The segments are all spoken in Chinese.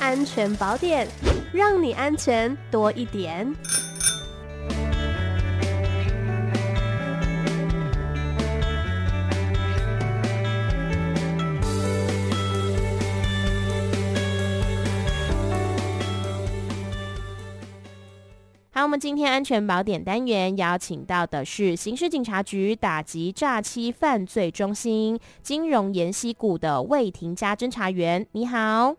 安全宝典，让你安全多一点。好，我们今天安全宝典单元邀请到的是刑事警察局打击诈欺犯罪中心金融研析股的魏廷嘉侦查员。你好，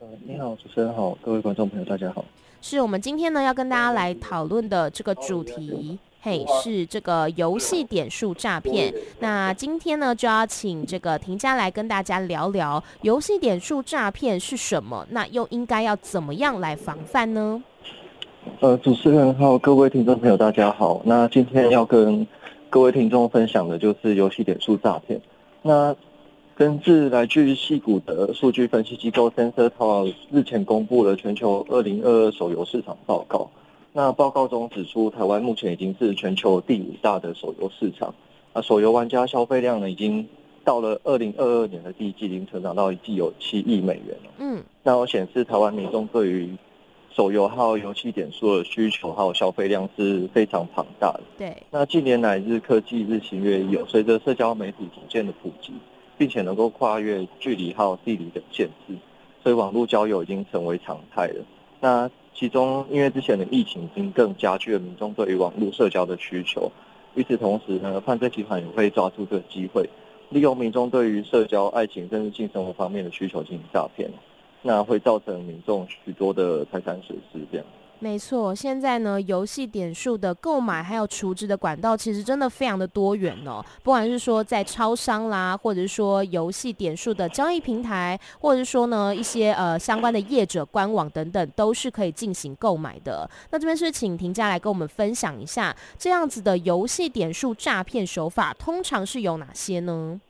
呃，你好，主持人好，各位观众朋友，大家好。是我们今天呢要跟大家来讨论的这个主题，嘿，是这个游戏点数诈骗。那今天呢就要请这个婷佳来跟大家聊聊游戏点数诈骗是什么，那又应该要怎么样来防范呢？呃，主持人好，各位听众朋友，大家好。那今天要跟各位听众分享的就是游戏点数诈骗。那根据来自矽谷的数据分析机构 Sensor Tower 日前公布了全球二零二二手游市场报告。那报告中指出，台湾目前已经是全球第五大的手游市场。啊，手游玩家消费量呢，已经到了二零二二年的第一季，已经成长到一季有七亿美元了。嗯，那我显示台湾民众对于手游还有游戏点数的需求还有消费量是非常庞大的。对，那近年来日科技日新月异，随着社交媒体逐渐的普及，并且能够跨越距离还有地理的限制，所以网络交友已经成为常态了。那其中，因为之前的疫情已经更加剧了民众对于网络社交的需求。与此同时呢，犯罪集团也会抓住这个机会，利用民众对于社交、爱情甚至性生活方面的需求进行诈骗。那会造成民众许多的财产损失，这样。没错，现在呢，游戏点数的购买还有储值的管道，其实真的非常的多元哦。不管是说在超商啦，或者是说游戏点数的交易平台，或者是说呢一些呃相关的业者官网等等，都是可以进行购买的。那这边是请廷嘉来跟我们分享一下，这样子的游戏点数诈骗手法通常是有哪些呢？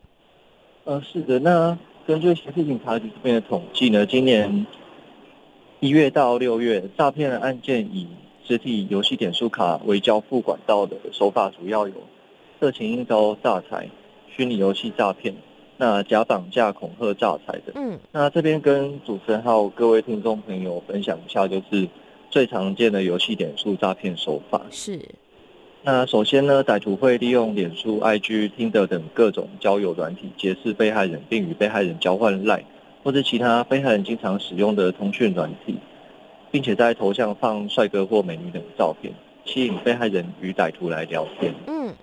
呃，是的，那。根据刑事警察局这边的统计呢，今年一月到六月，诈骗的案件以实体游戏点数卡为交付管道的手法，主要有色情应招诈财、虚拟游戏诈骗、那假绑架恐吓诈财的。嗯，那这边跟主持人还有各位听众朋友分享一下，就是最常见的游戏点数诈骗手法是。那首先呢，歹徒会利用脸书、IG、Tinder 等各种交友软体结识被害人，并与被害人交换 LINE 或是其他被害人经常使用的通讯软体，并且在头像放帅哥或美女等照片，吸引被害人与歹徒来聊天。嗯。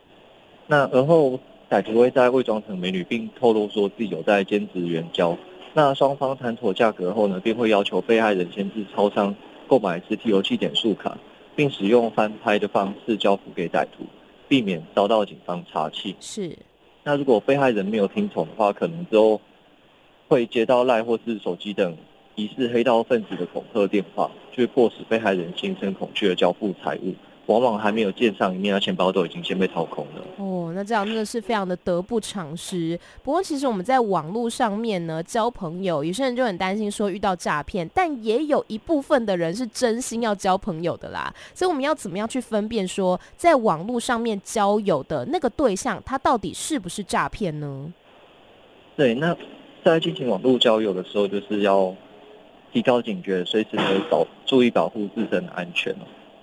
那而后歹徒会在伪装成美女，并透露说自己有在兼职援交。那双方谈妥价格后呢，便会要求被害人先至超商购买实体游戏点数卡。并使用翻拍的方式交付给歹徒，避免遭到警方查缉。是，那如果被害人没有听从的话，可能之后会接到赖或是手机等疑似黑道分子的恐吓电话，就会迫使被害人心生恐惧而交付财物。往往还没有见上一面，那钱包都已经先被掏空了。哦，那这样真的是非常的得不偿失。不过，其实我们在网络上面呢，交朋友，有些人就很担心说遇到诈骗，但也有一部分的人是真心要交朋友的啦。所以，我们要怎么样去分辨说，在网络上面交友的那个对象，他到底是不是诈骗呢？对，那在进行网络交友的时候，就是要提高警觉，随时的保注意保护自身的安全。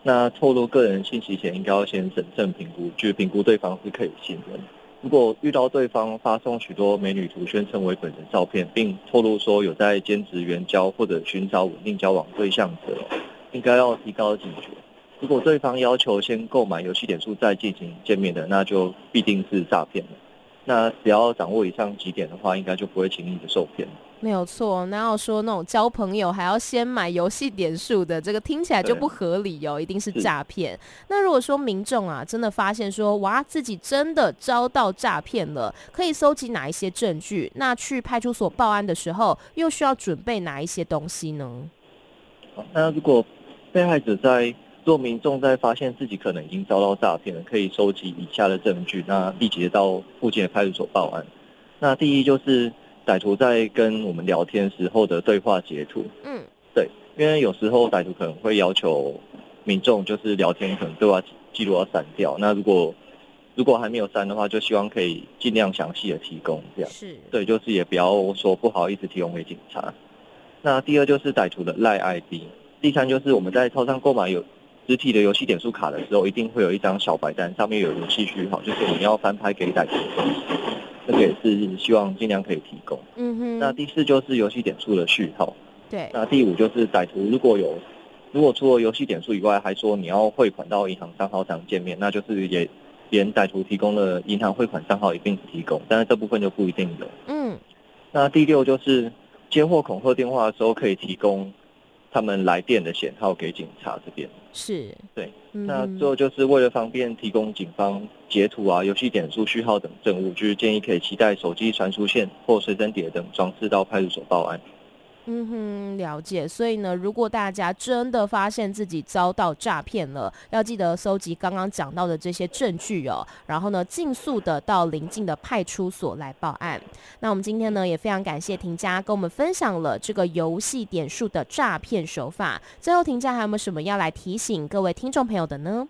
那透露个人信息前，应该要先审慎评估，去评估对方是可以信任。如果遇到对方发送许多美女图，宣称为本人照片，并透露说有在兼职援交或者寻找稳定交往对象者，应该要提高警觉。如果对方要求先购买游戏点数再进行见面的，那就必定是诈骗了。那只要掌握以上几点的话，应该就不会轻易的受骗。没有错，哪有说那种交朋友还要先买游戏点数的，这个听起来就不合理哦，一定是诈骗。那如果说民众啊真的发现说哇自己真的遭到诈骗了，可以搜集哪一些证据？那去派出所报案的时候又需要准备哪一些东西呢？那如果被害者在，若民众在发现自己可能已经遭到诈骗了，可以收集以下的证据，那立即到附近的派出所报案。那第一就是。歹徒在跟我们聊天时候的对话截图，嗯，对，因为有时候歹徒可能会要求民众就是聊天可能对话记录要删掉，那如果如果还没有删的话，就希望可以尽量详细的提供，这样是，对，就是也不要说不好意思提供给警察。那第二就是歹徒的赖 ID，第三就是我们在超商购买有实体的游戏点数卡的时候，一定会有一张小白单，上面有游戏序号，就是你要翻拍给歹徒的东西，这个也是希望尽量可以提供。嗯哼。那第四就是游戏点数的序号。对。那第五就是歹徒如果有，如果除了游戏点数以外，还说你要汇款到银行账号上见面，那就是也连歹徒提供的银行汇款账号一并提供，但是这部分就不一定有。嗯。那第六就是接获恐吓电话的时候，可以提供他们来电的显号给警察这边。是。对。那最后就是为了方便提供警方截图啊、游戏点数序号等证物，就是建议可以携带手机传输线或随身碟等装置到派出所报案。嗯哼，了解。所以呢，如果大家真的发现自己遭到诈骗了，要记得搜集刚刚讲到的这些证据哦，然后呢，尽速的到邻近的派出所来报案。那我们今天呢，也非常感谢婷家跟我们分享了这个游戏点数的诈骗手法。最后，婷家还有没有什么要来提醒各位听众朋友的呢？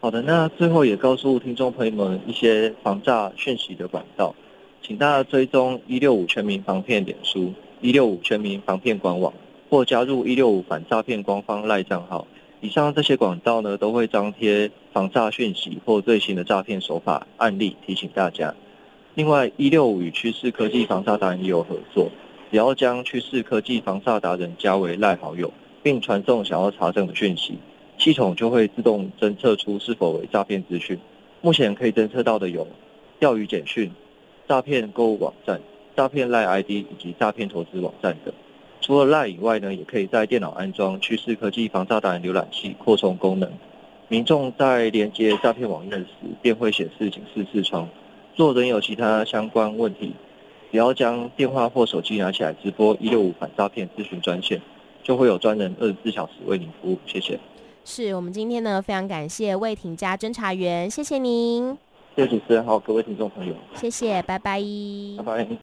好的，那最后也告诉听众朋友们一些防诈讯息的管道，请大家追踪一六五全民防骗脸书。一六五全民防骗官网，或加入一六五反诈骗官方赖账号。以上这些管道呢，都会张贴防诈讯息或最新的诈骗手法案例，提醒大家。另外，一六五与趋势科技防诈达人也有合作，只要将趋势科技防诈达人加为赖好友，并传送想要查证的讯息，系统就会自动侦测出是否为诈骗资讯。目前可以侦测到的有钓鱼简讯、诈骗购物网站。诈骗赖 ID 以及诈骗投资网站等，除了赖以外呢，也可以在电脑安装趋势科技防诈达人浏览器扩充功能。民众在连接诈骗网页时，便会显示警示视窗。若仍有其他相关问题，只要将电话或手机拿起来直拨一六五反诈骗咨询专线，就会有专人二十四小时为您服务。谢谢。是我们今天呢，非常感谢魏庭家侦查员，谢谢您。谢谢主持人，好，各位听众朋友，谢谢，拜拜。拜拜。